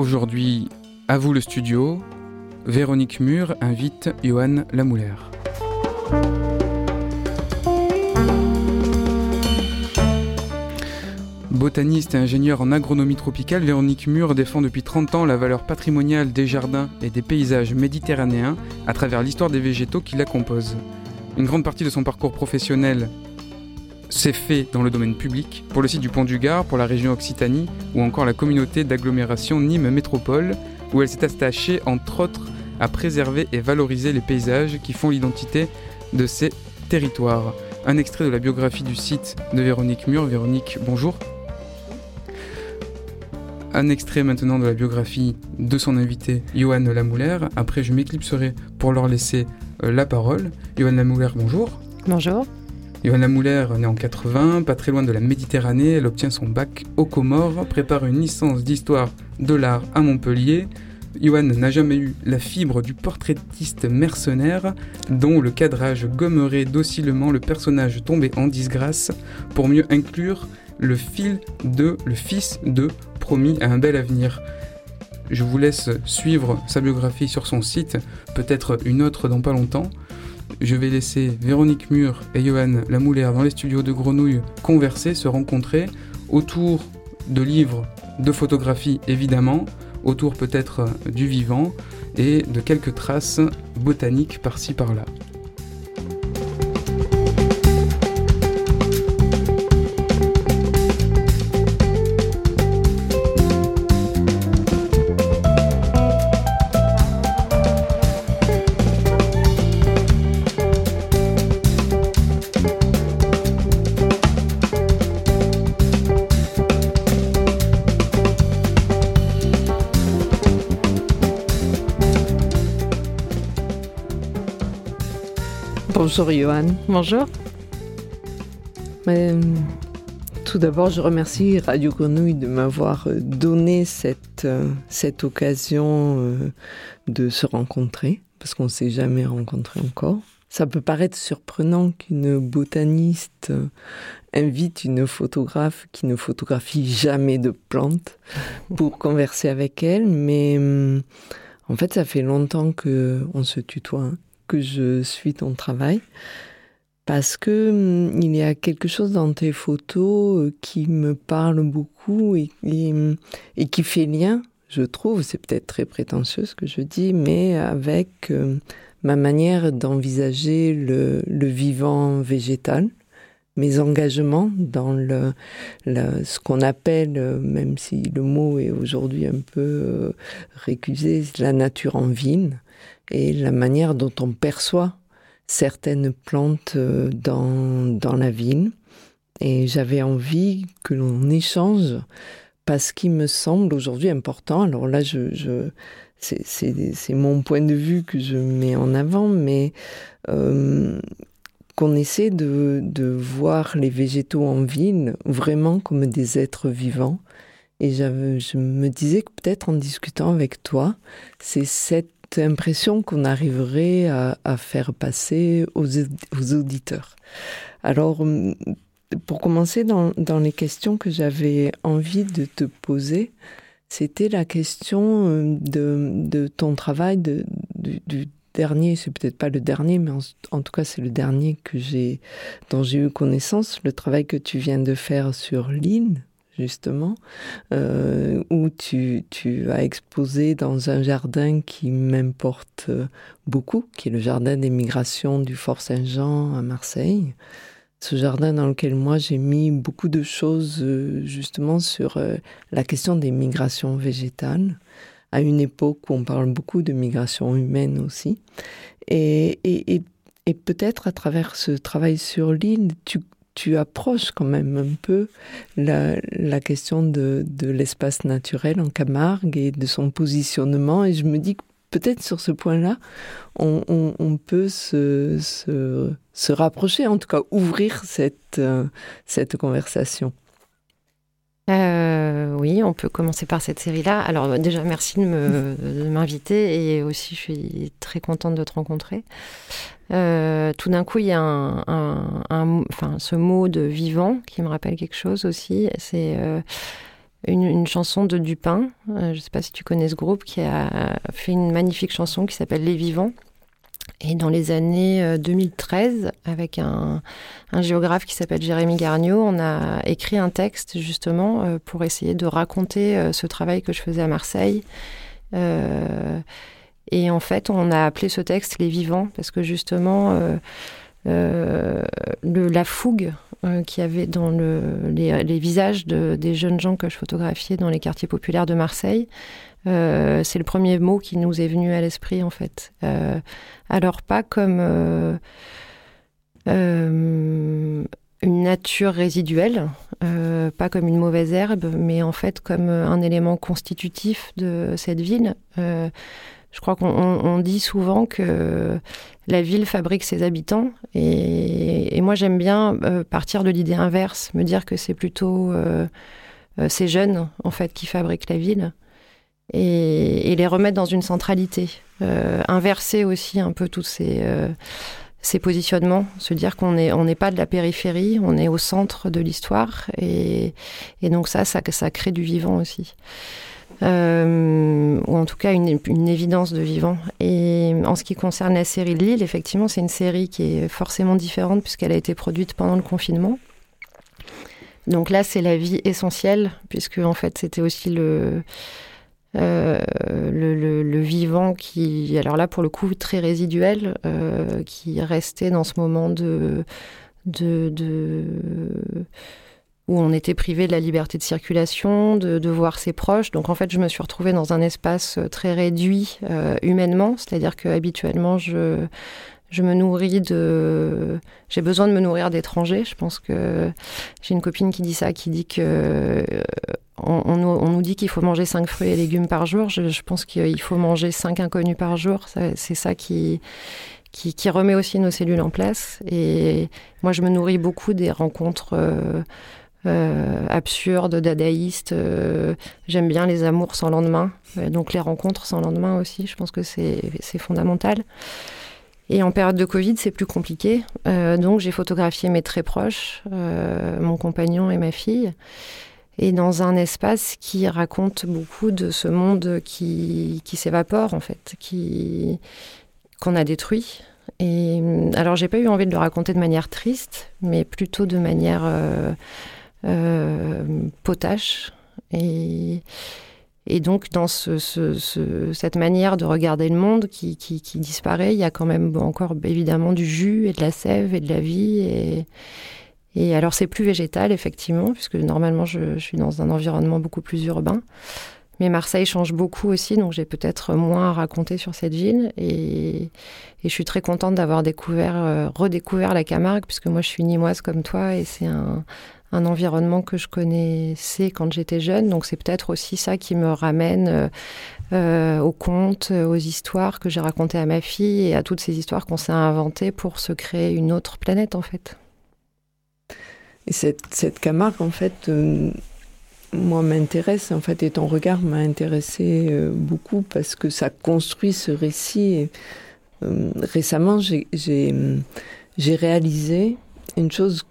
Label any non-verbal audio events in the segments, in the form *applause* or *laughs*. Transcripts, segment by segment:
Aujourd'hui, à vous le studio, Véronique Mur invite Johan Lamouler. Botaniste et ingénieur en agronomie tropicale, Véronique Mur défend depuis 30 ans la valeur patrimoniale des jardins et des paysages méditerranéens à travers l'histoire des végétaux qui la composent. Une grande partie de son parcours professionnel s'est fait dans le domaine public, pour le site du Pont du Gard, pour la région Occitanie ou encore la communauté d'agglomération Nîmes Métropole, où elle s'est attachée entre autres à préserver et valoriser les paysages qui font l'identité de ces territoires. Un extrait de la biographie du site de Véronique Mur. Véronique, bonjour un extrait maintenant de la biographie de son invité, Johan Lamouler. Après, je m'éclipserai pour leur laisser euh, la parole. Johan Lamouler, bonjour. Bonjour. Johan Lamouler, née en 80, pas très loin de la Méditerranée, elle obtient son bac aux Comores, prépare une licence d'histoire de l'art à Montpellier. Johan n'a jamais eu la fibre du portraitiste mercenaire dont le cadrage gommerait docilement le personnage tombé en disgrâce pour mieux inclure le fil de le fils de promis à un bel avenir. Je vous laisse suivre sa biographie sur son site, peut-être une autre dans pas longtemps. Je vais laisser Véronique Mur et Johan Lamouler dans les studios de Grenouille converser, se rencontrer autour de livres, de photographies évidemment, autour peut-être du vivant et de quelques traces botaniques par-ci par-là. Bonjour Johan. Bonjour. Euh, tout d'abord, je remercie Radio Grenouille de m'avoir euh, donné cette, euh, cette occasion de se rencontrer, parce qu'on ne s'est jamais rencontré encore. Ça peut paraître surprenant qu'une botaniste invite une photographe qui ne photographie jamais de plantes *laughs* pour converser avec elle, mais en fait, ça fait longtemps qu'on se tutoie. Hein que je suis ton travail parce que hum, il y a quelque chose dans tes photos euh, qui me parle beaucoup et, et, qui fait lien, je trouve, c'est peut-être très prétentieux ce que je dis, mais avec euh, ma manière d'envisager le, le, vivant végétal, mes engagements dans le, ce qu'on appelle, euh, même si le mot est aujourd'hui un peu récusé, la nature en ville et la manière dont on perçoit certaines plantes euh, dans, dans la ville. Et j'avais envie que l'on échange parce qu'il me semble aujourd'hui important. Alors là, je, je c'est mon point de vue que je mets en avant, mais euh, qu'on essaie de, de, voir les végétaux en ville vraiment comme des êtres vivants. Et je me disais que peut-être en discutant avec toi, c'est cette impression qu'on arriverait à, faire passer aux, auditeurs. Alors, hum, pour commencer, dans, les questions que j'avais envie de te poser, c'était la question hum, de, ton travail, de, du, dernier, c'est peut-être pas le dernier, mais en, tout cas c'est le dernier que j'ai, dont j'ai eu connaissance, le travail que tu viens de faire sur l'île justement, euh, où tu, as exposé dans un jardin qui m'importe euh, beaucoup, qui est le jardin des migrations du Fort Saint-Jean à Marseille. Ce jardin dans lequel moi j'ai mis beaucoup de choses euh, justement sur la question des migrations végétales, à une époque où on parle beaucoup de migrations humaines aussi. Et peut-être à travers ce travail sur l'île, tu tu approches quand même un peu la, question de, l'espace naturel en Camargue et de son positionnement. Et je me dis que peut-être sur ce point-là, on, peut se, se, se, rapprocher, en tout cas ouvrir cette, euh, cette conversation. Euh, oui, on peut commencer par cette série-là. Alors déjà, merci de m'inviter et aussi je suis très contente de te rencontrer. Euh, tout d'un coup, il y a ce mot de vivant qui me rappelle quelque chose aussi. C'est, euh, une, chanson de Dupin. je ne sais pas si tu connais ce groupe qui a fait une magnifique chanson qui s'appelle Les Vivants. Et dans les années 2013, avec un, géographe qui s'appelle Jérémy Garniot, on a écrit un texte justement pour essayer de raconter ce travail que je faisais à Marseille. et en fait, on a appelé ce texte Les Vivants parce que justement, la fougue euh, qu'il y avait dans le, les, visages de, des jeunes gens que je photographiais dans les quartiers populaires de Marseille. Euh, c'est le premier mot qui nous est venu à l'esprit en fait. Euh, alors pas comme une nature résiduelle, pas comme une mauvaise herbe, mais en fait comme un élément constitutif de cette ville. Je crois qu'on dit souvent que la ville fabrique ses habitants. Et, moi, j'aime bien euh, partir de l'idée inverse, me dire que c'est plutôt euh, euh, ces jeunes, en fait, qui fabriquent la ville. Et, les remettre dans une centralité. inverser aussi un peu tous ces, ces positionnements. Se dire qu'on n'est pas de la périphérie, on est au centre de l'histoire. Et, donc ça, ça, ça crée du vivant aussi. Euh, ou en tout cas une, évidence de vivant. Et en ce qui concerne la série Lille, effectivement, c'est une série qui est forcément différente puisqu'elle a été produite pendant le confinement. Donc là, c'est la vie essentielle, puisque en fait, c'était aussi le, euh, le, vivant qui, alors là, pour le coup, très résiduel, euh, qui restait dans ce moment de, de, de où on était privé de la liberté de circulation, de, voir ses proches. Donc en fait, je me suis retrouvée dans un espace très réduit euh, humainement, c'est-à-dire que habituellement, je, je me nourris de. J'ai besoin de me nourrir d'étrangers. Je pense que j'ai une copine qui dit ça, qui dit que. On, nous dit qu'il faut manger 5 fruits et légumes par jour. Je, pense qu'il faut manger 5 inconnus par jour. C'est ça qui, remet aussi nos cellules en place. Et moi, je me nourris beaucoup des rencontres. Euh, absurde, dadaïste. Euh, j'aime bien les amours sans lendemain, euh, donc les rencontres sans lendemain aussi, je pense que c'est fondamental. Et en période de Covid, c'est plus compliqué. donc j'ai photographié mes très proches, mon compagnon et ma fille, et dans un espace qui raconte beaucoup de ce monde qui, qui s'évapore en fait, qui qu'on a détruit. Et alors j'ai pas eu envie de le raconter de manière triste, mais plutôt de manière euh, potache. Et, et donc, dans ce, cette manière de regarder le monde qui, qui, disparaît, il y a quand même encore évidemment du jus et de la sève et de la vie. Et alors, c'est plus végétal, effectivement, puisque normalement, je, suis dans un environnement beaucoup plus urbain. Mais Marseille change beaucoup aussi, donc j'ai peut-être moins à raconter sur cette ville. Et, je suis très contente d'avoir découvert, euh, redécouvert la Camargue, puisque moi je suis nimoise comme toi, et c'est un, un environnement que je connaissais quand j'étais jeune. Donc c'est peut-être aussi ça qui me ramène euh, euh, aux contes, aux histoires que j'ai racontées à ma fille et à toutes ces histoires qu'on s'est inventées pour se créer une autre planète en fait. Et cette, Camargue en fait, euh, moi m'intéresse en fait et ton regard m'a intéressé beaucoup parce que ça construit ce récit. récemment j'ai réalisé une chose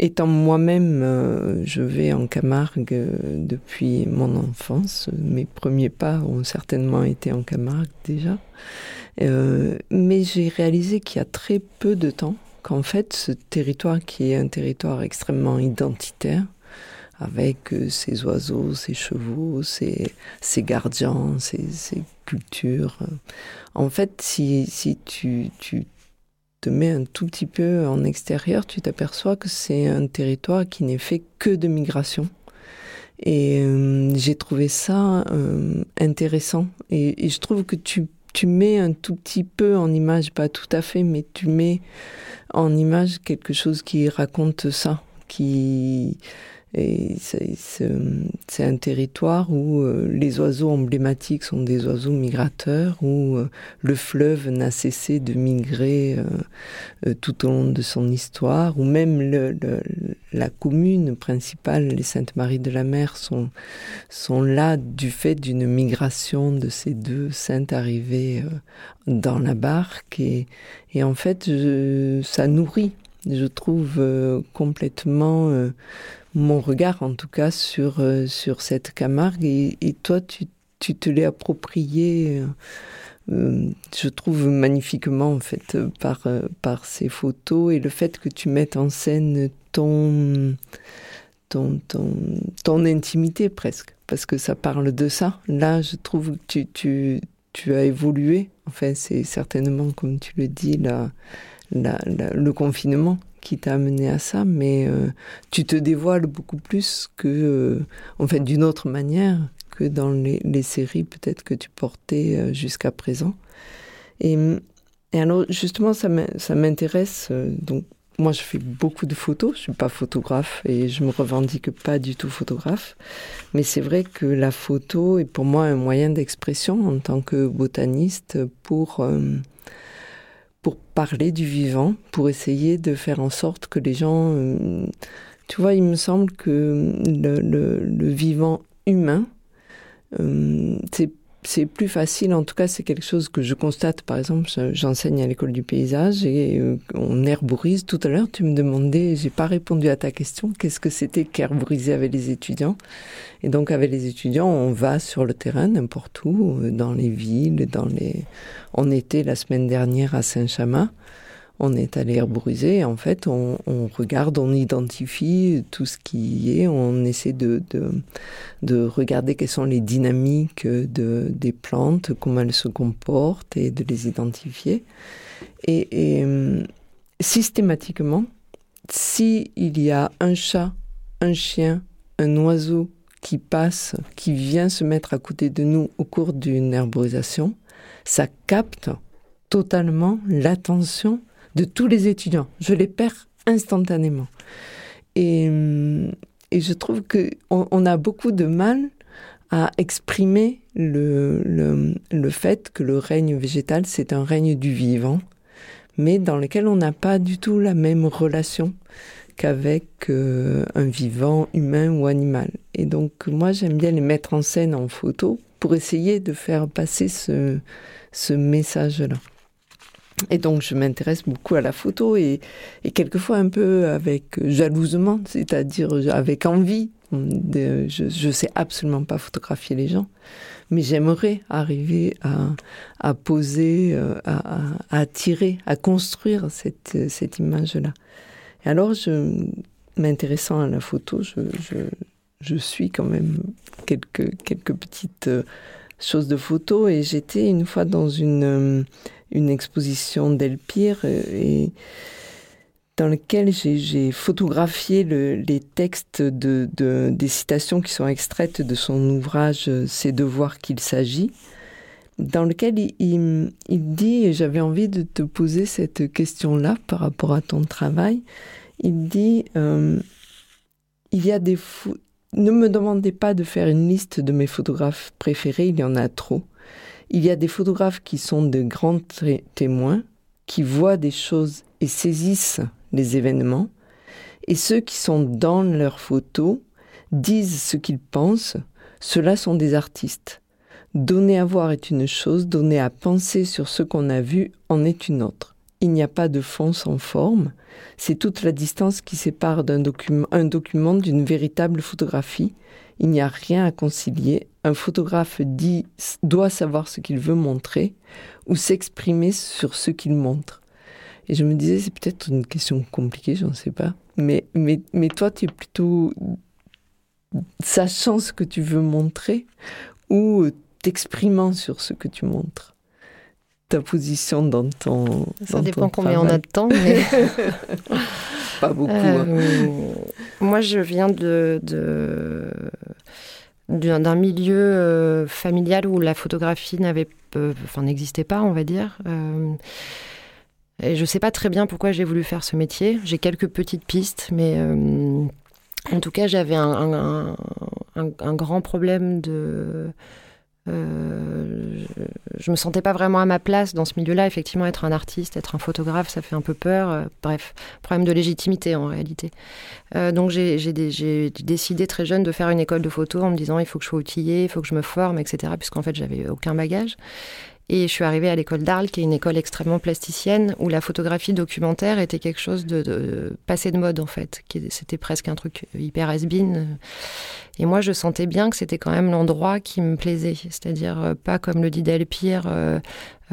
Étant moi-même, euh, je vais en Camargue euh, depuis mon enfance. Mes premiers pas ont certainement été en Camargue déjà. Euh, mais j'ai réalisé qu'il y a très peu de temps qu'en fait, ce territoire qui est un territoire extrêmement identitaire, avec ses oiseaux, ses chevaux, ses, gardiens, ses, cultures. En fait, si, si tu, tu te mets un tout petit peu en extérieur, tu t'aperçois que c'est un territoire qui n'est fait que de migration. Et euh, j'ai trouvé ça euh, intéressant. Et, je trouve que tu, tu mets un tout petit peu en image, pas tout à fait, mais tu mets en image quelque chose qui raconte ça, qui c'est un territoire où euh, les oiseaux emblématiques sont des oiseaux migrateurs, où euh, le fleuve n'a cessé de migrer euh, tout au long de son histoire, où même la commune principale, les Saintes-Maries de la Mer, sont, là du fait d'une migration de ces deux saintes arrivées dans la barque. Et en fait, ça nourrit, je trouve, complètement mon regard en tout cas sur, sur cette Camargue. Et, toi, tu, tu te l'es approprié euh, je trouve magnifiquement en fait par euh, par ces photos et le fait que tu mettes en scène ton ton ton, ton intimité presque parce que ça parle de ça. Là, je trouve que tu tu tu as évolué. Enfin, c'est certainement comme tu le dis la, la, le confinement qui t'a amené à ça, mais euh, tu te dévoiles beaucoup plus que, en fait, d'une autre manière que dans les, séries peut-être que tu portais euh, jusqu'à présent. Et, et, alors justement, ça m'intéresse. Euh, donc moi, je fais beaucoup de photos. Je suis pas photographe et je me revendique pas du tout photographe. Mais c'est vrai que la photo est pour moi un moyen d'expression en tant que botaniste pour euh, parler du vivant, pour essayer de faire en sorte que les gens, tu vois, il me semble que le vivant humain euh, c'est plus facile, en tout cas c'est quelque chose que je constate, par exemple, j'enseigne à l'école du paysage et euh, on herborise. Tout à l'heure, tu me demandais, j'ai pas répondu à ta question, qu'est-ce que c'était qu'herboriser avec les étudiants? Et donc avec les étudiants, on va sur le terrain n'importe où, euh, dans les villes, dans les... On était la semaine dernière à Saint-Chamas on est allé herboriser. En fait, on, regarde, on identifie tout ce qui est, on essaie de, de, regarder quelles sont les dynamiques de, des plantes, comment elles se comportent et de les identifier. Et, euh, systématiquement, s'il y a un chat, un chien, un oiseau qui passe, qui vient se mettre à côté de nous au cours d'une herborisation, ça capte totalement l'attention de tous les étudiants. Je les perds instantanément. Et, euh, et je trouve qu'on on a beaucoup de mal à exprimer le, le, le fait que le règne végétal, c'est un règne du vivant, mais dans lequel on n'a pas du tout la même relation qu'avec euh, un vivant humain ou animal. Et donc moi j'aime bien les mettre en scène en photo pour essayer de faire passer ce, ce message-là. Et donc, je m'intéresse beaucoup à la photo et, et, quelquefois un peu avec jalousement, c'est-à-dire avec envie. De, je, je sais absolument pas photographier les gens, mais j'aimerais arriver à, à poser, euh, à, à, attirer, à construire cette, cette image-là. Et alors, je, m'intéressant à la photo, je, je, je suis quand même quelques, quelques petites euh, choses de photo et j'étais une fois dans une euh, une exposition d'Elpire euh, et dans laquelle j'ai photographié le, les textes de, de, des citations qui sont extraites de son ouvrage euh, C'est de voir qu'il s'agit, dans lequel il, il, dit, et j'avais envie de te poser cette question-là par rapport à ton travail, il dit, euh, il y a des... Ne me demandez pas de faire une liste de mes photographes préférés, il y en a trop. Il y a des photographes qui sont de grands témoins, qui voient des choses et saisissent les événements, et ceux qui sont dans leurs photos disent ce qu'ils pensent, ceux-là sont des artistes. Donner à voir est une chose, donner à penser sur ce qu'on a vu en est une autre. Il n'y a pas de fond sans forme, c'est toute la distance qui sépare un document d'une véritable photographie, il n'y a rien à concilier. Un photographe dit, doit savoir ce qu'il veut montrer ou s'exprimer sur ce qu'il montre. Et je me disais, c'est peut-être une question compliquée, j'en sais pas. Mais, mais, mais toi, tu es plutôt sachant ce que tu veux montrer ou t'exprimant sur ce que tu montres ta position dans ton. Ça dépend combien on a de temps, mais. *laughs* Pas beaucoup. Hein. Euh, moi, je viens de, d'un milieu euh, familial où la photographie n'avait, enfin, n'existait pas, on va dire. Euh, et je ne sais pas très bien pourquoi j'ai voulu faire ce métier. J'ai quelques petites pistes, mais en tout cas, j'avais un, un, grand problème de euh, je me sentais pas vraiment à ma place dans ce milieu-là. Effectivement, être un artiste, être un photographe, ça fait un peu peur. Euh, bref, problème de légitimité en réalité. Euh, donc j'ai décidé très jeune de faire une école de photo en me disant il faut que je sois outillée, il faut que je me forme, etc. Puisqu'en fait j'avais aucun bagage. Et je suis arrivée à l'école d'Arles, qui est une école extrêmement plasticienne, où la photographie documentaire était quelque chose de, passé de mode, en fait. C'était presque un truc hyper has Et moi, je sentais bien que c'était quand même l'endroit qui me plaisait. C'est-à-dire, euh, pas comme le dit Delpire, euh,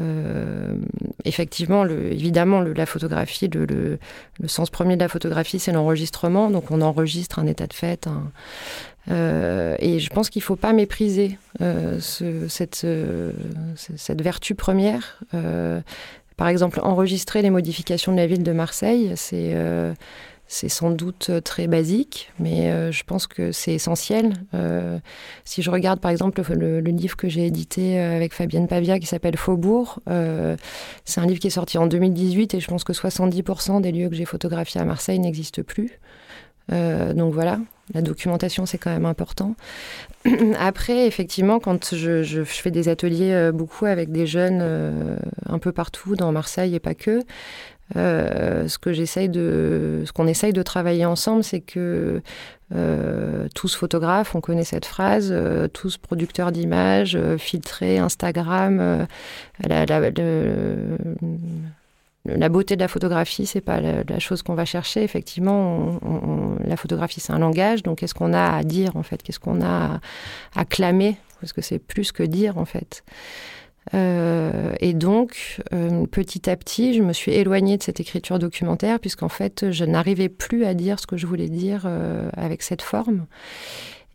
euh, effectivement, le, évidemment, le, la photographie, le, le, sens premier de la photographie, c'est l'enregistrement. Donc, on enregistre un état de fait, un, euh, et je pense qu'il ne faut pas mépriser euh, euh, cette, vertu première. par exemple, enregistrer les modifications de la ville de Marseille, c'est sans doute très basique, mais je pense que c'est essentiel. si je regarde par exemple le, le livre que j'ai édité avec Fabienne Pavia qui s'appelle Faubourg, c'est un livre qui est sorti en 2018 et je pense que 70% des lieux que j'ai photographiés à Marseille n'existent plus. donc voilà, la documentation, c'est quand même important. *clears throat* Après, effectivement, quand je, fais des ateliers euh, beaucoup avec des jeunes euh, un peu partout, dans Marseille et pas que, euh, ce que j'essaye de, ce qu'on essaye de travailler ensemble, c'est que tous photographes, on connaît cette phrase, tous producteurs d'images, filtrés, Instagram, la, la beauté de la photographie, c'est pas la, chose qu'on va chercher. Effectivement, la photographie, c'est un langage. Donc, qu'est-ce qu'on a à dire en fait? Qu'est-ce qu'on a à, clamer? Parce que c'est plus que dire en fait. Euh, et donc, euh, petit à petit, je me suis éloignée de cette écriture documentaire, puisqu'en fait, je n'arrivais plus à dire ce que je voulais dire euh, avec cette forme.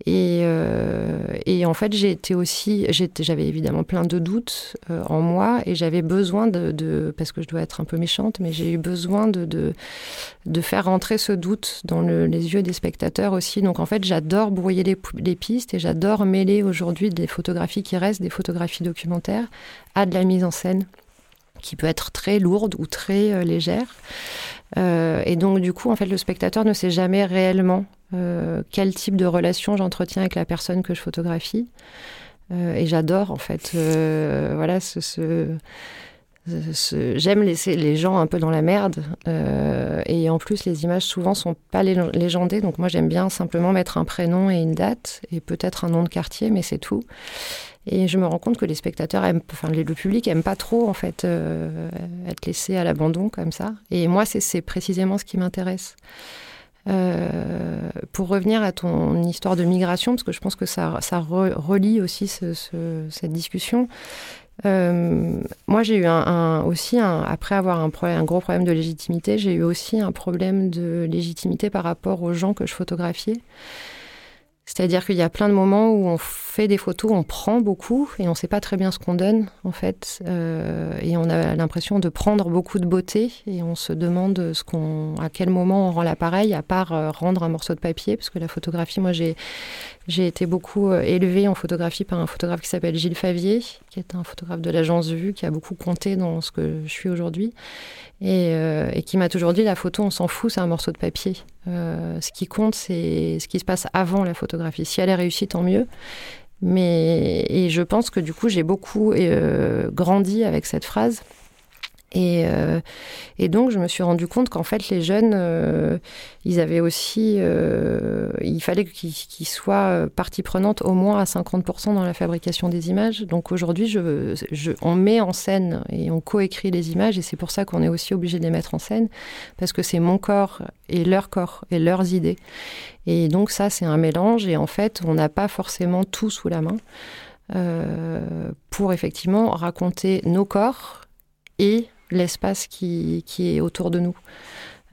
Et, euh, et, en fait, été aussi, j'avais évidemment plein de doutes euh, en moi et j'avais besoin de, parce que je dois être un peu méchante, mais j'ai eu besoin de, faire rentrer ce doute dans le, les yeux des spectateurs aussi. Donc en fait, j'adore brouiller les, pistes et j'adore mêler aujourd'hui des photographies qui restent des photographies documentaires à de la mise en scène qui peut être très lourde ou très euh, légère. Et donc, du coup, en fait, le spectateur ne sait jamais réellement euh, quel type de relation j'entretiens avec la personne que je photographie. Euh, et j'adore, en fait, euh, voilà, j'aime laisser les gens un peu dans la merde. et en plus, les images souvent sont pas légendées. Donc, moi, j'aime bien simplement mettre un prénom et une date et peut-être un nom de quartier, mais c'est tout. Et je me rends compte que les spectateurs enfin le public aime pas trop en fait être laissé à l'abandon comme ça. Et moi, c'est précisément ce qui m'intéresse. Euh, pour revenir à ton histoire de migration, parce que je pense que ça, ça relie aussi cette discussion. Euh, moi, j'ai eu un, aussi, après avoir un gros problème de légitimité, j'ai eu aussi un problème de légitimité par rapport aux gens que je photographiais. C'est-à-dire qu'il y a plein de moments où on fait des photos, on prend beaucoup et on ne sait pas très bien ce qu'on donne en fait, euh, et on a l'impression de prendre beaucoup de beauté et on se demande à quel moment on rend l'appareil, à part euh, rendre un morceau de papier, parce que la photographie, moi j'ai été beaucoup euh, élevée en photographie par un photographe qui s'appelle Gilles Favier, qui est un photographe de l'agence Vue, qui a beaucoup compté dans ce que je suis aujourd'hui et qui m'a toujours dit la photo, on s'en fout, c'est un morceau de papier. Euh, ce qui compte, c'est ce qui se passe avant la photographie. Si elle est réussie, tant mieux. Mais et je pense que du coup, j'ai beaucoup euh, grandi avec cette phrase. Et, euh, et, donc, je me suis rendu compte qu'en fait, les jeunes, euh, ils avaient aussi. Euh, il fallait qu'ils soient partie prenante au moins à 50% dans la fabrication des images. Donc aujourd'hui, on met en scène et on coécrit les images, et c'est pour ça qu'on est aussi obligé de les mettre en scène, parce que c'est mon corps et leur corps et leurs idées. Et donc, ça, c'est un mélange, et en fait, on n'a pas forcément tout sous la main. pour effectivement raconter nos corps et l'espace qui, qui, est autour de nous.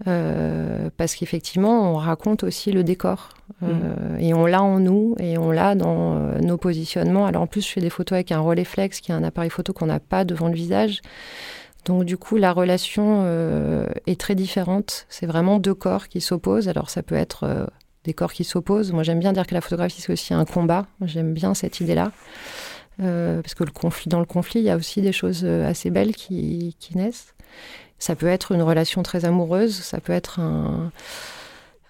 Euh, parce qu'effectivement, on raconte aussi le décor. Euh, mm. Et on l'a en nous et on l'a dans euh, nos positionnements. Alors en plus, je fais des photos avec un relais flex, qui est un appareil photo qu'on n'a pas devant le visage. Donc du coup, la relation est très différente. C'est vraiment deux corps qui s'opposent. Alors ça peut être des corps qui s'opposent. Moi, j'aime bien dire que la photographie, c'est aussi un combat. J'aime bien cette idée-là. Euh, parce que le conflit, dans le conflit, il y a aussi des choses euh, assez belles qui, naissent. Ça peut être une relation très amoureuse, ça peut être un...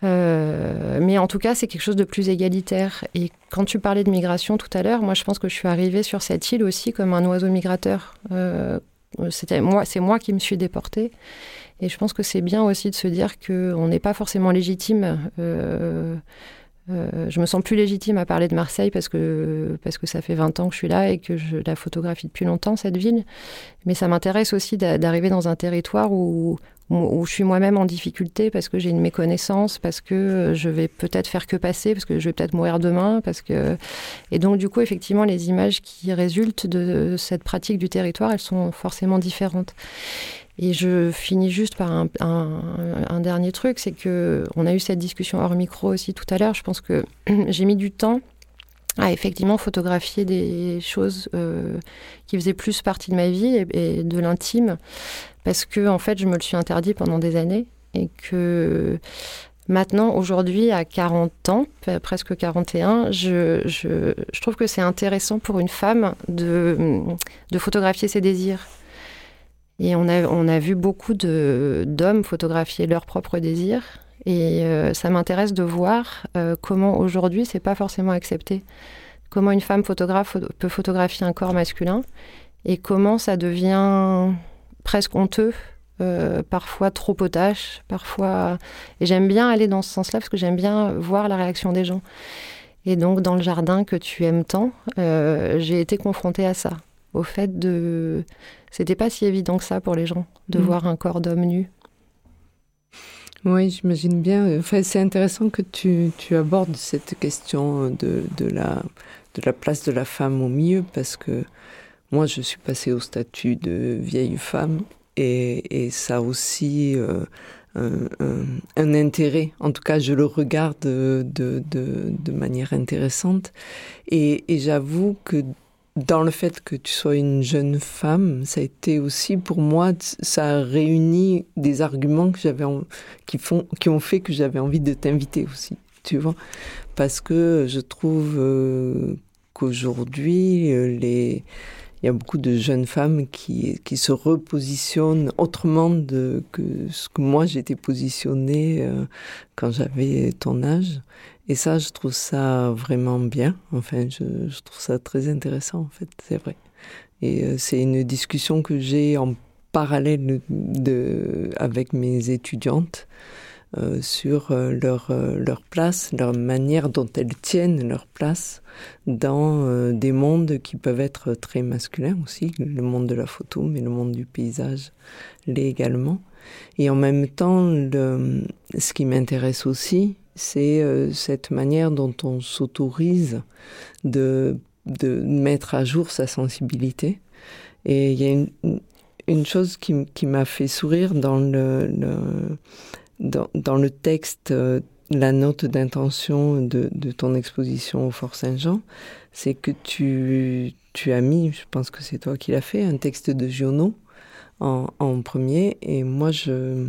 Euh, mais en tout cas, c'est quelque chose de plus égalitaire. Et quand tu parlais de migration tout à l'heure, moi, je pense que je suis arrivée sur cette île aussi comme un oiseau migrateur. C'était moi, c'est moi qui me suis déportée. Et je pense que c'est bien aussi de se dire qu'on n'est pas forcément légitime. Euh, je me sens plus légitime à parler de Marseille parce que, parce que ça fait 20 ans que je suis là et que je la photographie depuis longtemps, cette ville. Mais ça m'intéresse aussi d'arriver dans un territoire où, où, je suis moi-même en difficulté parce que j'ai une méconnaissance, parce que je vais peut-être faire que passer, parce que je vais peut-être mourir demain. Parce que... Et donc, du coup, effectivement, les images qui résultent de cette pratique du territoire, elles sont forcément différentes. Et je finis juste par un, un, dernier truc, c'est que on a eu cette discussion hors micro aussi tout à l'heure. Je pense que *clears throat* j'ai mis du temps à effectivement photographier des choses euh, qui faisaient plus partie de ma vie et, de l'intime, parce que en fait, je me le suis interdit pendant des années et que Maintenant, aujourd'hui, à 40 ans, presque 41, je, je, trouve que c'est intéressant pour une femme de photographier ses désirs. Et on a, on a vu beaucoup d'hommes photographier leurs propres désirs. Et euh, ça m'intéresse de voir euh, comment aujourd'hui, c'est pas forcément accepté. Comment une femme photographe peut photographier un corps masculin et comment ça devient presque honteux, euh, parfois trop potache, parfois. Et j'aime bien aller dans ce sens-là parce que j'aime bien voir la réaction des gens. Et donc, dans le jardin que tu aimes tant, j'ai été confrontée à ça, au fait de c'était pas si évident que ça pour les gens de mm. voir un corps d'homme nu. Oui, j'imagine bien. Enfin, c'est intéressant que tu, tu, abordes cette question de, de, la, de la place de la femme au milieu, parce que moi, je suis passée au statut de vieille femme, et, et ça a aussi euh, un, un, intérêt. En tout cas, je le regarde de, de, de manière intéressante. Et, et j'avoue que dans le fait que tu sois une jeune femme, ça a été aussi pour moi, ça a réuni des arguments que j'avais, qui font, qui ont fait que j'avais envie de t'inviter aussi, tu vois, parce que je trouve euh, qu'aujourd'hui euh, il y a beaucoup de jeunes femmes qui, se repositionnent autrement que ce que moi j'étais positionnée euh, quand j'avais ton âge. Et ça, je trouve ça vraiment bien. Enfin, je, trouve ça très intéressant, en fait, c'est vrai. Et euh, c'est une discussion que j'ai en parallèle avec mes étudiantes euh, sur euh, leur, leur place, leur manière dont elles tiennent leur place dans des mondes qui peuvent être très masculins aussi, le monde de la photo, mais le monde du paysage l'est également. Et en même temps, ce qui m'intéresse aussi, c'est euh, cette manière dont on s'autorise de, de mettre à jour sa sensibilité. Et il y a une, une chose qui, qui m'a fait sourire dans le, dans, le texte, euh, la note d'intention de, de, ton exposition au Fort Saint-Jean, c'est que tu, tu as mis, je pense que c'est toi qui l'as fait, un texte de Giono en, en premier. Et moi, je,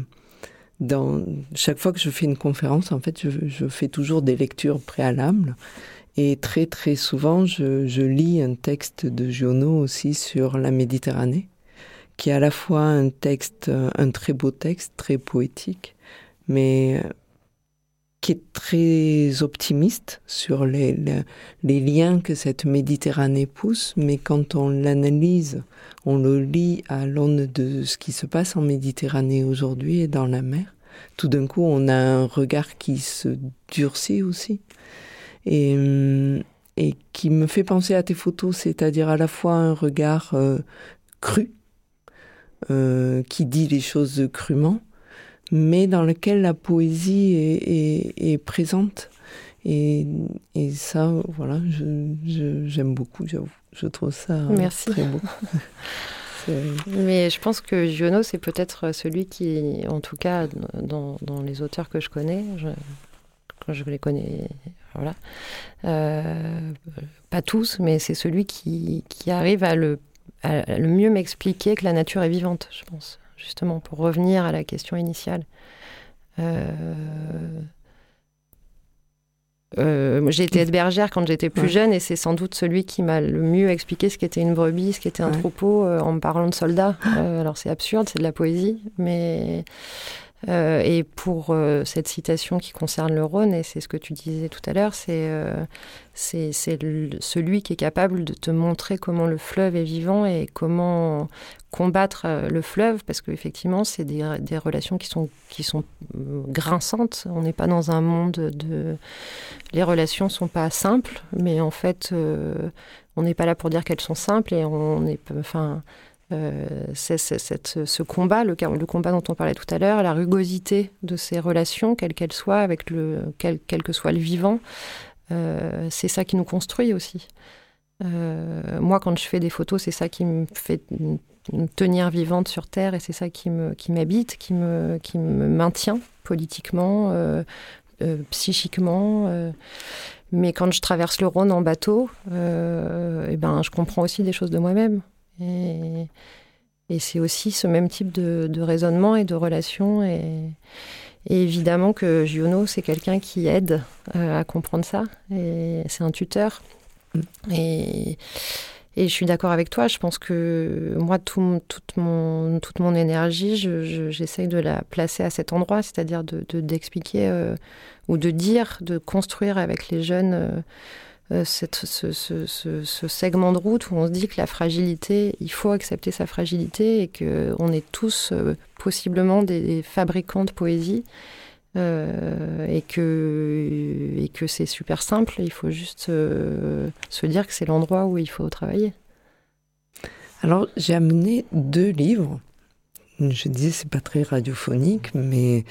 dans chaque fois que je fais une conférence, en fait, je, je fais toujours des lectures préalables. Et très très souvent, je, je, lis un texte de Giono aussi sur la Méditerranée, qui est à la fois un texte, un très beau texte, très poétique, mais qui est très optimiste sur les, liens que cette Méditerranée pousse, mais quand on l'analyse, on le lit à l'aune de ce qui se passe en Méditerranée aujourd'hui et dans la mer, tout d'un coup on a un regard qui se durcit aussi. Et, et qui me fait penser à tes photos, c'est-à-dire à la fois un regard euh, cru, euh, qui dit les choses crûment, mais dans lequel la poésie est, est, est présente. Et, et, ça, voilà, j'aime je, beaucoup, j'avoue. Je trouve ça Merci. très beau. *laughs* Mais je pense que Giono, c'est peut-être celui qui, en tout cas, dans, dans, les auteurs que je connais, je, quand je les connais, voilà, euh, pas tous, mais c'est celui qui, qui arrive à le, à le mieux m'expliquer que la nature est vivante, je pense justement, pour revenir à la question initiale. Euh... Euh, j'ai été bergère quand j'étais plus ouais. jeune et c'est sans doute celui qui m'a le mieux expliqué ce qu'était une brebis, ce qu'était un ouais. troupeau euh, en me parlant de soldats. Euh, alors c'est absurde, c'est de la poésie, mais Euh, et pour euh, cette citation qui concerne le Rhône, et c'est ce que tu disais tout à l'heure, c'est euh, celui qui est capable de te montrer comment le fleuve est vivant et comment combattre le fleuve, parce qu'effectivement, c'est des, relations qui sont, qui sont grinçantes. On n'est pas dans un monde de... Les relations sont pas simples, mais en fait, on n'est pas là pour dire qu'elles sont simples et on est... Enfin, c'est ce combat, le, le, combat dont on parlait tout à l'heure, la rugosité de ces relations, quelles qu'elles soient, avec le, quel, quel, que soit le vivant, euh, c'est ça qui nous construit aussi. Euh, moi, quand je fais des photos, c'est ça qui me fait tenir vivante sur Terre et c'est ça qui m'habite, qui, me, qui me maintient politiquement, psychiquement. mais quand je traverse le Rhône en bateau, et eh ben, je comprends aussi des choses de moi-même. Et, c'est aussi ce même type de, raisonnement et de relation. Et, évidemment que Giono, c'est quelqu'un qui aide euh, à comprendre ça. Et c'est un tuteur. Mm. Et, et, je suis d'accord avec toi. Je pense que moi, tout, toute, mon, toute mon énergie, j'essaye de la placer à cet endroit, c'est-à-dire d'expliquer de, euh, ou de dire, de construire avec les jeunes. Euh, cette, ce, segment de route où on se dit que la fragilité, il faut accepter sa fragilité et qu'on est tous euh, possiblement des, fabricants de poésie euh, et que, et que c'est super simple, il faut juste se dire que c'est l'endroit où il faut travailler. Alors j'ai amené deux livres. Je disais c'est pas très radiophonique, mais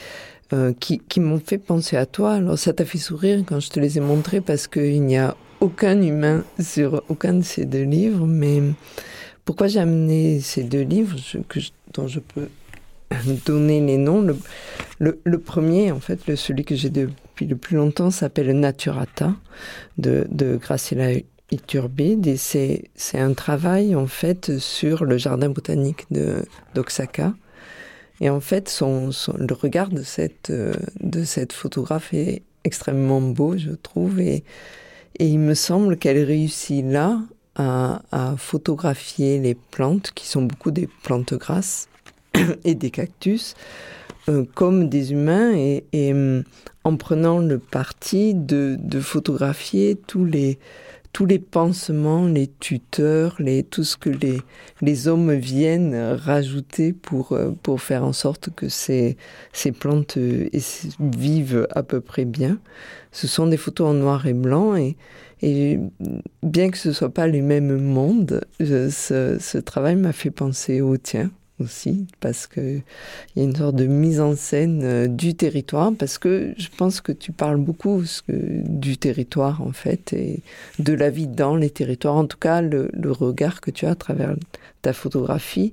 qui, qui m'ont fait penser à toi. Alors ça t'a fait sourire quand je te les ai montrés parce qu'il n'y a aucun humain sur aucun de ces deux livres, mais pourquoi j'ai amené ces deux livres dont je peux *laughs* donner les noms? Le, premier, en fait, le, celui que j'ai depuis le plus longtemps, s'appelle Naturata de, de Graciela Iturbide et c'est, un travail en fait sur le jardin botanique d'Oxaca. Et en fait, son, le regard de cette, de cette photographe est extrêmement beau, je trouve, et, et il me semble qu'elle réussit là à, photographier les plantes, qui sont beaucoup des plantes grasses *coughs* et des cactus, euh, comme des humains, et, euh, en prenant le parti de, photographier tous les, tous les pansements, les tuteurs, les, tout ce que les, les hommes viennent rajouter pour, euh, pour faire en sorte que ces, ces plantes vivent à peu près bien. Ce sont des photos en noir et blanc et, et bien que ce ne soit pas les mêmes mondes, ce, ce, travail m'a fait penser au tien aussi, parce qu'il y a une sorte de mise en scène euh, du territoire, parce que je pense que tu parles beaucoup du territoire en fait, et de la vie dans les territoires, en tout cas le, regard que tu as à travers ta photographie,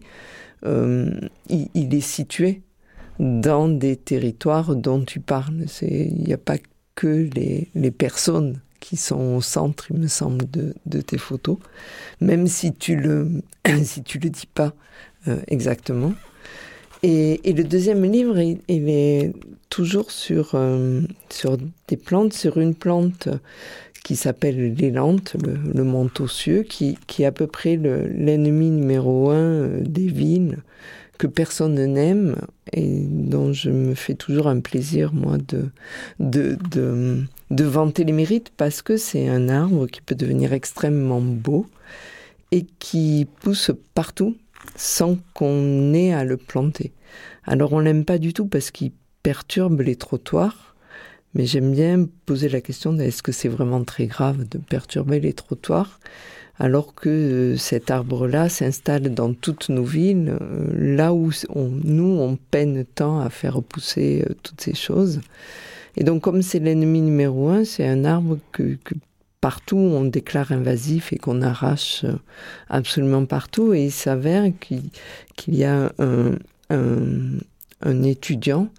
euh, il, est situé dans des territoires dont tu parles. Il n'y a pas que les, personnes qui sont au centre, il me semble, de, de tes photos, même si tu le, *coughs* si le dis pas exactement. Et, le deuxième livre, il, est toujours sur, euh, sur des plantes, sur une plante qui s'appelle l'élante, le, le manteau cieux, qui, qui est à peu près l'ennemi numéro un euh, des villes que personne n'aime et dont je me fais toujours un plaisir, moi, de, de, de, de vanter les mérites parce que c'est un arbre qui peut devenir extrêmement beau et qui pousse partout sans qu'on ait à le planter. Alors on l'aime pas du tout parce qu'il perturbe les trottoirs, mais j'aime bien poser la question est-ce que c'est vraiment très grave de perturber les trottoirs alors que euh, cet arbre-là s'installe dans toutes nos villes, euh, là où nous, on peine tant à faire pousser euh, toutes ces choses. Et donc, comme c'est l'ennemi numéro un, c'est un arbre que, partout on déclare invasif et qu'on arrache absolument partout. Et il s'avère qu'il y a un, un étudiant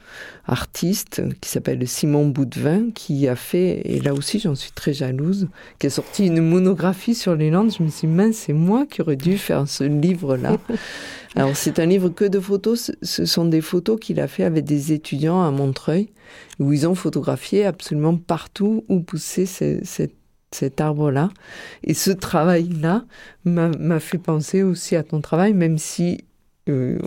artiste qui s'appelle Simon Boudvin qui a fait, et là aussi j'en suis très jalouse, qui a sorti une monographie sur les Landes. Je me suis dit, mince, c'est moi qui aurais dû faire ce livre-là. *laughs* Alors c'est un livre que de photos, ce sont des photos qu'il a fait avec des étudiants à Montreuil, où ils ont photographié absolument partout où poussait cet arbre-là. Et ce travail-là m'a fait penser aussi à ton travail, même si euh,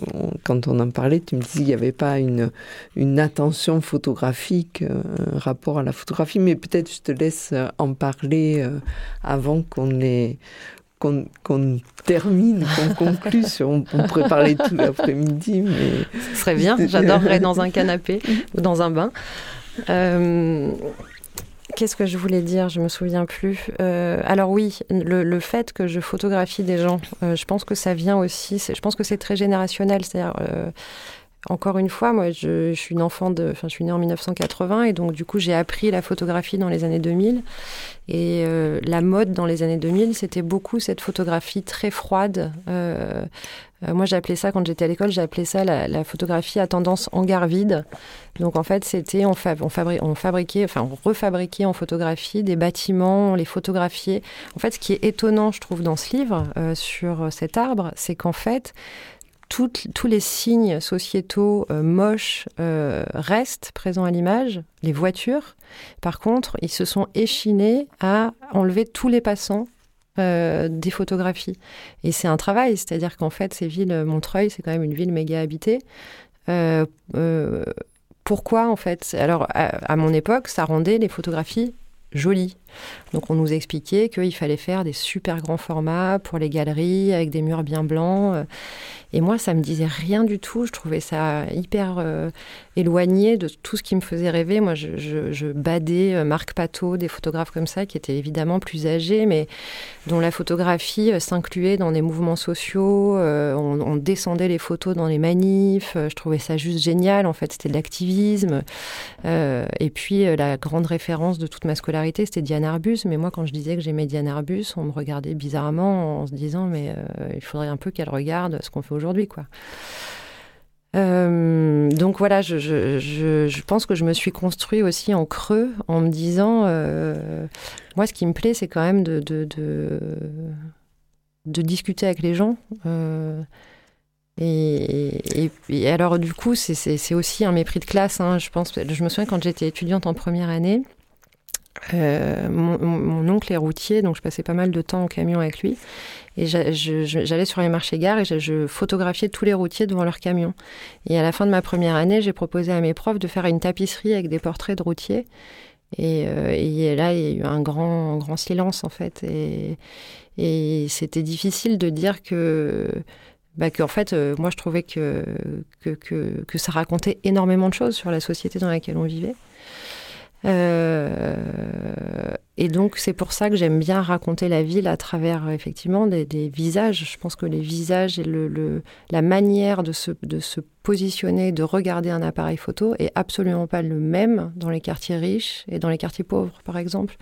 quand on en parlait, tu me disais qu'il n'y avait pas une, une attention photographique, euh, un rapport à la photographie, mais peut-être je te laisse en parler avant qu'on ait qu'on termine, qu'on *laughs* conclue. on, pourrait parler tout l'après-midi, mais... Ce serait bien, j'adorerais dans un canapé *laughs* ou dans un bain. Euh, qu'est-ce que je voulais dire? Je me souviens plus. Euh, alors oui, le, fait que je photographie des gens, euh, je pense que ça vient aussi. Je pense que c'est très générationnel. C'est-à-dire, encore une fois, moi, je, suis une enfant de, je suis née en 1980 et donc du coup, j'ai appris la photographie dans les années 2000. Et euh, la mode dans les années 2000, c'était beaucoup cette photographie très froide. Euh, euh, moi, j'appelais ça quand j'étais à l'école, j'appelais ça la, photographie à tendance hangar vide. Donc en fait, c'était on, on, on, fabriquait, enfin on refabriquait en photographie des bâtiments, on les photographiait. En fait, ce qui est étonnant, je trouve, dans ce livre sur cet arbre, c'est qu'en fait tous les signes sociétaux euh, moches euh, restent présents à l'image. Les voitures, par contre, ils se sont échinés à enlever tous les passants euh, des photographies. Et c'est un travail, c'est-à-dire qu'en fait, ces villes, Montreuil, c'est quand même une ville méga habitée. pourquoi en fait? Alors, à, mon époque, ça rendait les photographies jolies. Donc on nous expliquait qu'il fallait faire des super grands formats pour les galeries avec des murs bien blancs. Et moi, ça me disait rien du tout. Je trouvais ça hyper euh, éloigné de tout ce qui me faisait rêver. Moi, je, badais euh, Marc Pateau, des photographes comme ça, qui étaient évidemment plus âgés, mais dont la photographie euh, s'incluait dans des mouvements sociaux. on, descendait les photos dans les manifs. je trouvais ça juste génial. En fait, c'était de l'activisme. et puis, la grande référence de toute ma scolarité, c'était Diane Arbus. Mais moi, quand je disais que j'aimais Diane Arbus, on me regardait bizarrement en se disant, mais il faudrait un peu qu'elle regarde ce qu'on fait aujourd'hui, quoi. Euh, donc voilà, je, pense que je me suis construit aussi en creux en me disant, euh, moi ce qui me plaît c'est quand même de, discuter avec les gens. Euh, et, et, alors du coup c'est aussi un mépris de classe. Hein, je, pense, je me souviens quand j'étais étudiante en première année, mon, mon, oncle est routier, donc je passais pas mal de temps en camion avec lui. Et j'allais sur les marchés gares et je, photographiais tous les routiers devant leurs camions. Et à la fin de ma première année, j'ai proposé à mes profs de faire une tapisserie avec des portraits de routiers. Et, euh, là, il y a eu un grand, grand silence, en fait. Et, et c'était difficile de dire que... Bah, qu'en fait, euh, moi, je trouvais que que, que, que, ça racontait énormément de choses sur la société dans laquelle on vivait. Euh, et donc c'est pour ça que j'aime bien raconter la ville à travers effectivement des, visages. Je pense que les visages et la manière de se, de se positionner, de regarder un appareil photo est absolument pas le même dans les quartiers riches et dans les quartiers pauvres par exemple.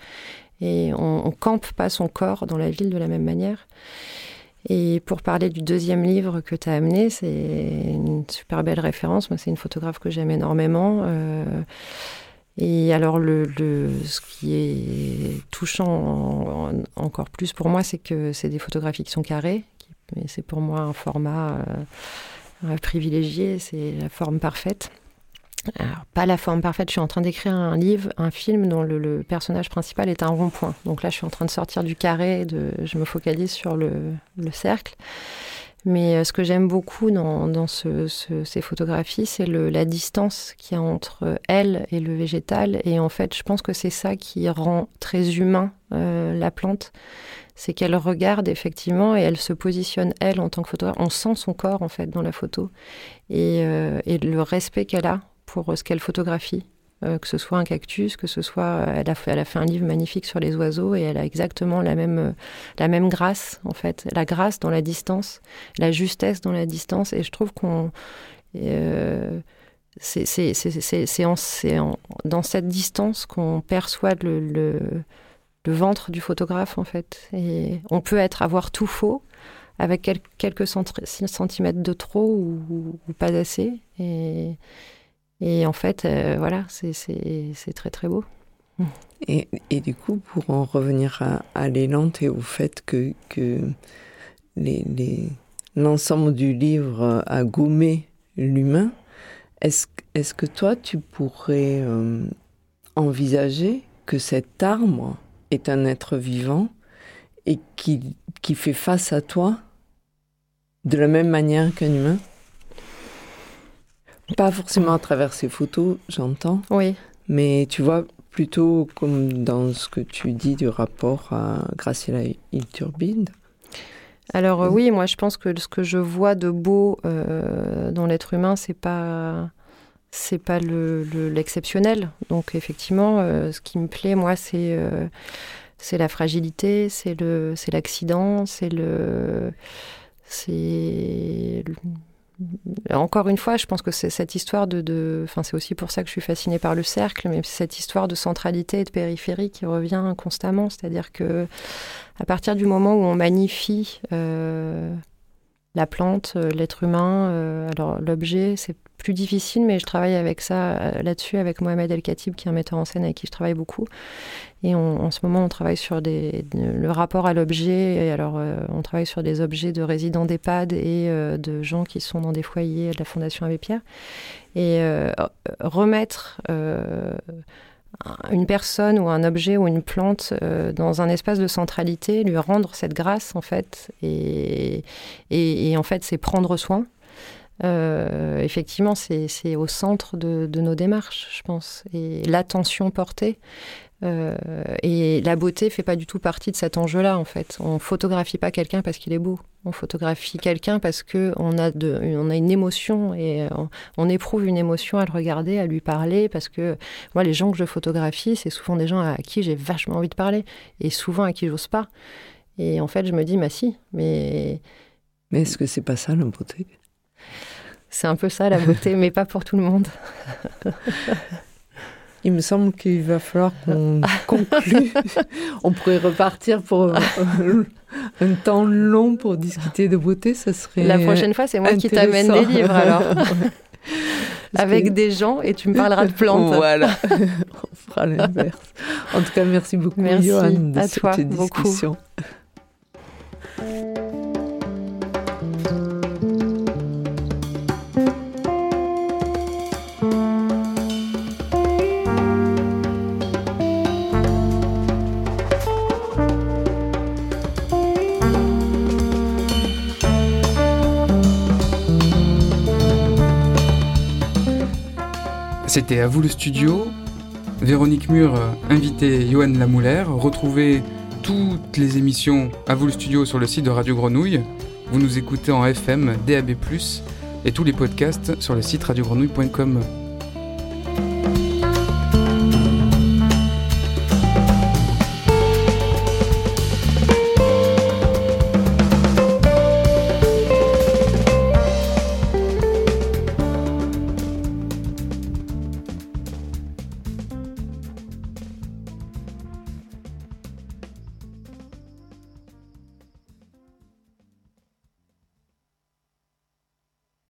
Et on, on campe pas son corps dans la ville de la même manière. Et pour parler du deuxième livre que tu as amené, c'est une super belle référence. Moi, c'est une photographe que j'aime énormément. Euh, et alors, le, ce qui est touchant encore plus pour moi, c'est que c'est des photographies qui sont carrées. mais c'est pour moi un format euh, privilégié, c'est la forme parfaite. Alors, pas la forme parfaite, je suis en train d'écrire un livre, un film dont le, personnage principal est un rond-point. Donc là, je suis en train de sortir du carré, de, je me focalise sur le, le cercle. Mais euh, ce que j'aime beaucoup dans, dans ce, ces photographies, c'est la distance qu'il y a entre elle et le végétal. Et en fait, je pense que c'est ça qui rend très humain euh, la plante. C'est qu'elle regarde effectivement et elle se positionne, elle, en tant que photographe. On sent son corps, en fait, dans la photo. Euh, et le respect qu'elle a pour ce qu'elle photographie. Euh, que ce soit un cactus, que ce soit, euh, elle a, fait, un livre magnifique sur les oiseaux et elle a exactement la même, euh, la même grâce en fait, la grâce dans la distance, la justesse dans la distance. Et je trouve qu'on euh, c'est dans cette distance qu'on perçoit le, le, le, ventre du photographe en fait. Et on peut être avoir tout faux avec quelques centimètres de trop ou, ou pas assez. Et, et en fait, euh, voilà, c'est très très beau. Et, et, du coup, pour en revenir à, à l'élan et au fait que, que l'ensemble les, du livre a gommé l'humain, est-ce est que toi, tu pourrais euh, envisager que cet arbre est un être vivant et qui, qui fait face à toi de la même manière qu'un humain? Pas forcément à travers ses photos, j'entends. Oui. Mais tu vois, plutôt comme dans ce que tu dis du rapport à Graciela Iturbide. Alors euh, oui, moi je pense que ce que je vois de beau euh, dans l'être humain, c'est pas c'est pas l'exceptionnel. Le, Donc effectivement, euh, ce qui me plaît, moi, c'est c'est la fragilité, c'est le c'est l'accident, c'est le c'est encore une fois, je pense que c'est cette histoire de, enfin, c'est aussi pour ça que je suis fascinée par le cercle, mais cette histoire de centralité et de périphérie qui revient constamment. C'est-à-dire que à partir du moment où on magnifie euh, la plante, euh, l'être humain, euh, alors l'objet, c'est plus difficile, mais je travaille avec ça là-dessus avec Mohamed El Khatib, qui est un metteur en scène avec qui je travaille beaucoup. Et en ce moment, on travaille sur le rapport à l'objet. Et alors, on travaille sur des objets de résidents d'EHPAD et de gens qui sont dans des foyers de la Fondation Abbé Pierre. Et remettre une personne ou un objet ou une plante euh, dans un espace de centralité, lui rendre cette grâce en fait, et, et, en fait c'est prendre soin. Euh, effectivement, c'est au centre de, de, nos démarches, je pense, et l'attention portée. Euh, et la beauté fait pas du tout partie de cet enjeu-là, en fait. On photographie pas quelqu'un parce qu'il est beau. On photographie quelqu'un parce que on a, de, on a une émotion et on, éprouve une émotion à le regarder, à lui parler. Parce que moi, les gens que je photographie, c'est souvent des gens à qui j'ai vachement envie de parler et souvent à qui j'ose pas. Et en fait, je me dis, bah si, mais. Mais est-ce que c'est pas ça la beauté? C'est un peu ça la beauté, mais pas pour tout le monde. *laughs* Il me semble qu'il va falloir qu'on *laughs* conclue. On pourrait repartir pour euh, un temps long pour discuter de beauté, ça serait. La prochaine fois, c'est moi qui t'amène des livres alors. *laughs* Avec des gens et tu me parleras de plantes. Voilà, *laughs* on fera l'inverse. En tout cas, merci beaucoup, merci Johan, de à cette toi, discussion. C'était à vous le studio. Véronique Mur invitait Johan Lamouler. Retrouvez toutes les émissions à vous le studio sur le site de Radio Grenouille. Vous nous écoutez en FM, DAB+, et tous les podcasts sur le site radiogrenouille.com.